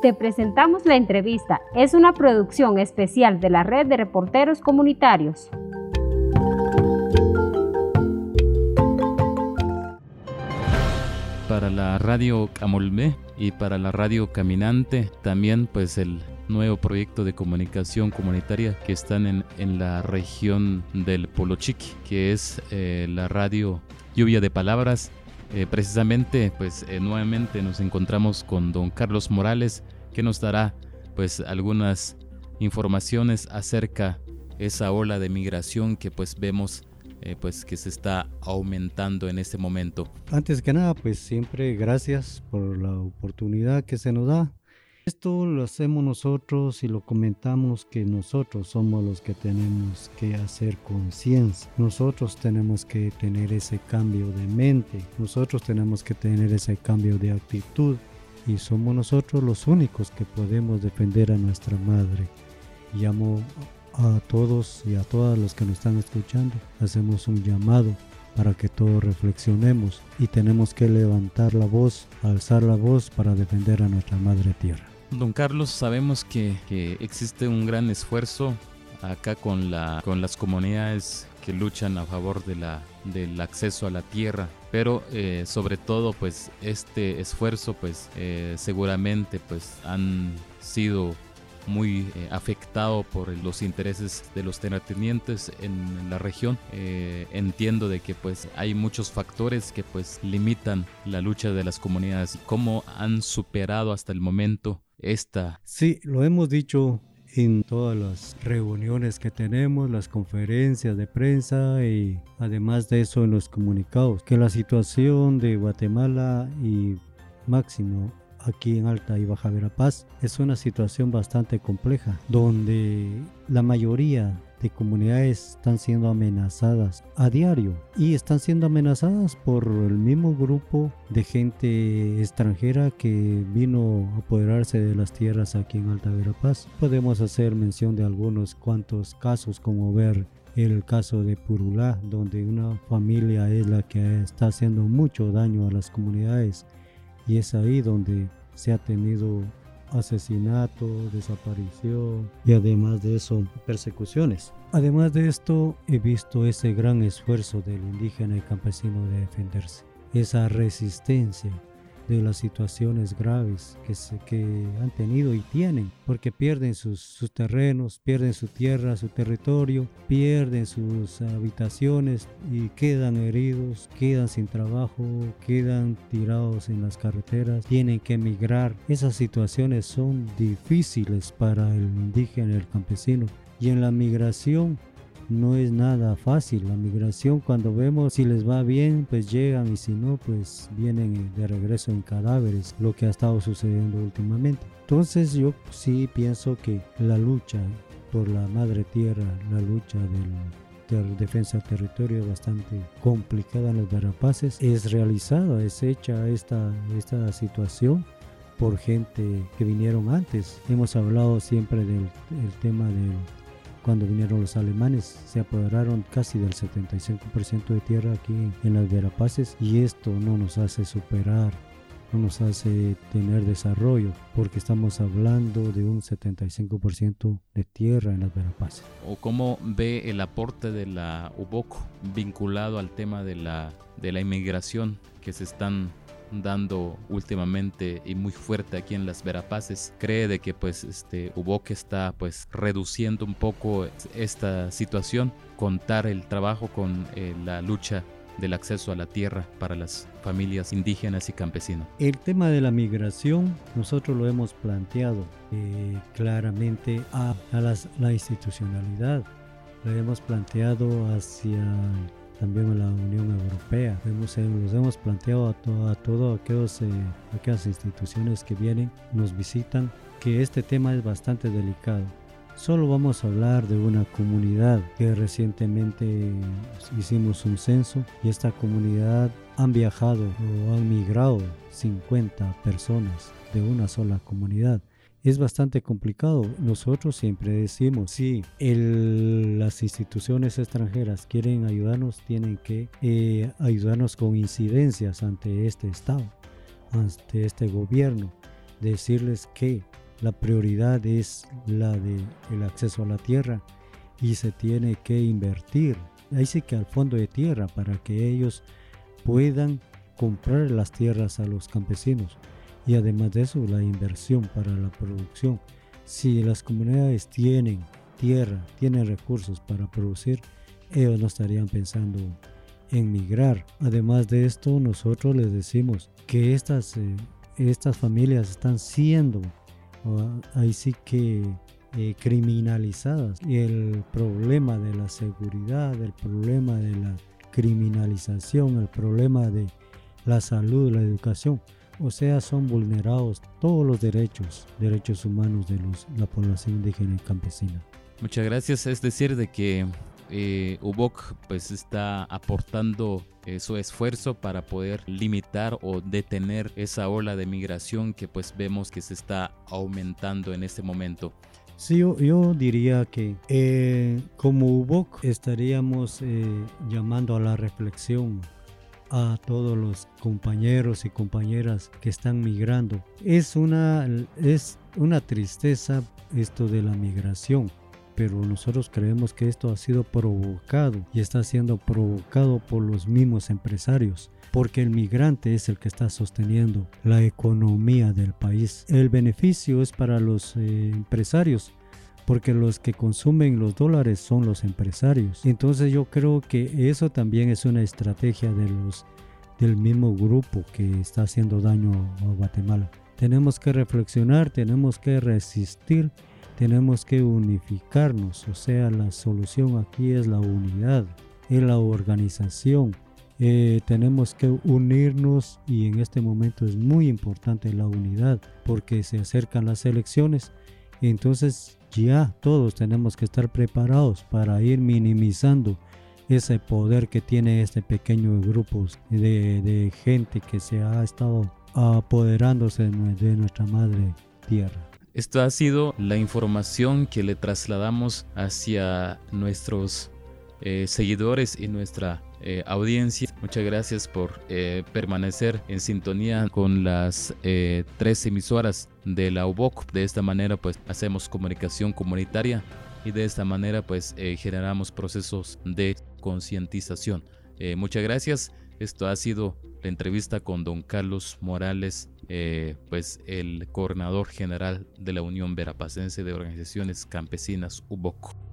te presentamos la entrevista. Es una producción especial de la red de reporteros comunitarios. Para la radio Camolmé y para la radio Caminante, también pues el nuevo proyecto de comunicación comunitaria que están en, en la región del Polo Chiqui, que es eh, la radio Lluvia de Palabras. Eh, precisamente, pues eh, nuevamente nos encontramos con don Carlos Morales, que nos dará pues algunas informaciones acerca esa ola de migración que pues vemos pues que se está aumentando en este momento. Antes que nada, pues siempre gracias por la oportunidad que se nos da esto lo hacemos nosotros y lo comentamos que nosotros somos los que tenemos que hacer conciencia. Nosotros tenemos que tener ese cambio de mente. Nosotros tenemos que tener ese cambio de actitud. Y somos nosotros los únicos que podemos defender a nuestra madre. Llamo a todos y a todas los que nos están escuchando. Hacemos un llamado para que todos reflexionemos y tenemos que levantar la voz, alzar la voz para defender a nuestra madre tierra. Don Carlos, sabemos que, existe un gran esfuerzo acá con, la, con las comunidades que luchan a favor de la, del acceso a la tierra, pero eh, sobre todo pues este esfuerzo pues eh, seguramente pues han sido muy eh, afectado por los intereses de los terratenientes en, la región. entiendo de que pues hay muchos factores que pues limitan la lucha de las comunidades. ¿Cómo han superado hasta el momento esta. Sí, lo hemos dicho en todas las reuniones que tenemos, las conferencias de prensa y además de eso en los comunicados, que la situación de Guatemala y máximo aquí en Alta y Baja Verapaz es una situación bastante compleja, donde la mayoría de comunidades están siendo amenazadas a diario y están siendo amenazadas por el mismo grupo de gente extranjera que vino a apoderarse de las tierras aquí en Alta Verapaz. Podemos hacer mención de algunos cuantos casos como ver el caso de Purulá, donde una familia es la que está haciendo mucho daño a las comunidades y es ahí donde se ha tenido asesinato, desaparición y además de eso persecuciones. Además de esto he visto ese gran esfuerzo del indígena y campesino de defenderse, esa resistencia de las situaciones graves que, se, que han tenido y tienen, porque pierden sus, sus, terrenos, pierden su tierra, su territorio, pierden sus habitaciones y quedan heridos, quedan sin trabajo, quedan tirados en las carreteras, tienen que emigrar. Esas situaciones son difíciles para el indígena el campesino. Y en la migración no es nada fácil. La migración cuando vemos si les va bien, pues llegan y si no, pues vienen de regreso en cadáveres, lo que ha estado sucediendo últimamente. Entonces yo sí pienso que la lucha por la madre tierra, la lucha del defensa del territorio bastante complicada en los Verapaces es realizada, es hecha esta, esta situación por gente que vinieron antes. Hemos hablado siempre del tema del cuando vinieron los alemanes, se apoderaron casi del 75% de tierra aquí en las Verapaces y esto no nos hace superar no nos hace tener desarrollo porque estamos hablando de un 75% de tierra en las Verapaces. ¿O cómo ve el aporte de la UBOC vinculado al tema de la, de la inmigración que se están dando últimamente y muy fuerte aquí en las Verapaces cree de que pues este que está pues reduciendo un poco esta situación contar el trabajo con eh, la lucha del acceso a la tierra para las familias indígenas y campesinas. El tema de la migración nosotros lo hemos planteado eh, claramente a, la institucionalidad, lo hemos planteado hacia también a la Unión Europea. Hemos, eh, los hemos planteado a, todas a todas eh, aquellas instituciones que vienen, nos visitan, que este tema es bastante delicado. Solo vamos a hablar de una comunidad que recientemente hicimos un censo y esta comunidad han viajado o han migrado 50 personas de una sola comunidad es bastante complicado. Nosotros siempre decimos, si las instituciones extranjeras quieren ayudarnos, tienen que eh, ayudarnos con incidencias ante este Estado, ante este gobierno. decirles que la prioridad es la de el acceso a la tierra y se tiene que invertir ahí sí que al fondo de tierra para que ellos puedan comprar las tierras a los campesinos y además de eso la inversión para la producción si las comunidades tienen tierra tienen recursos para producir ellos no estarían pensando en migrar además de esto nosotros les decimos que estas eh, estas familias están siendo ahí sí que eh, criminalizadas. El problema de la seguridad, el problema de la criminalización, el problema de la salud, la educación, o sea, son vulnerados todos los derechos, derechos humanos de los, la población indígena y campesina. Muchas gracias. Es decir, de que eh, UBOC pues está aportando eh, su esfuerzo para poder limitar o detener esa ola de migración que pues vemos que se está aumentando en este momento. Sí, yo, diría que eh, como UBOC estaríamos eh, llamando a la reflexión a todos los compañeros y compañeras que están migrando. Es una, es una tristeza esto de la migración, pero nosotros creemos que esto ha sido provocado y está siendo provocado por los mismos empresarios porque el migrante es el que está sosteniendo la economía del país. El beneficio es para los eh, empresarios, porque los que consumen los dólares son los empresarios. Entonces yo creo que eso también es una estrategia de los, del mismo grupo que está haciendo daño a Guatemala. Tenemos que reflexionar, tenemos que resistir, tenemos que unificarnos, o sea, la solución aquí es la unidad, es la organización, eh, tenemos que unirnos y en este momento es muy importante la unidad porque se acercan las elecciones. Entonces ya todos tenemos que estar preparados para ir minimizando ese poder que tiene este pequeño grupo de, gente que se ha estado apoderándose de nuestra madre tierra. Esto ha sido la información que le trasladamos hacia nuestros eh, seguidores y nuestra eh, audiencia. Muchas gracias por eh, permanecer en sintonía con las tres emisoras de la UBOC. De esta manera pues hacemos comunicación comunitaria y de esta manera pues generamos procesos de concientización. muchas gracias. Esto ha sido la entrevista con don Carlos Morales, pues el coordinador general de la Unión Verapacense de Organizaciones Campesinas UBOC.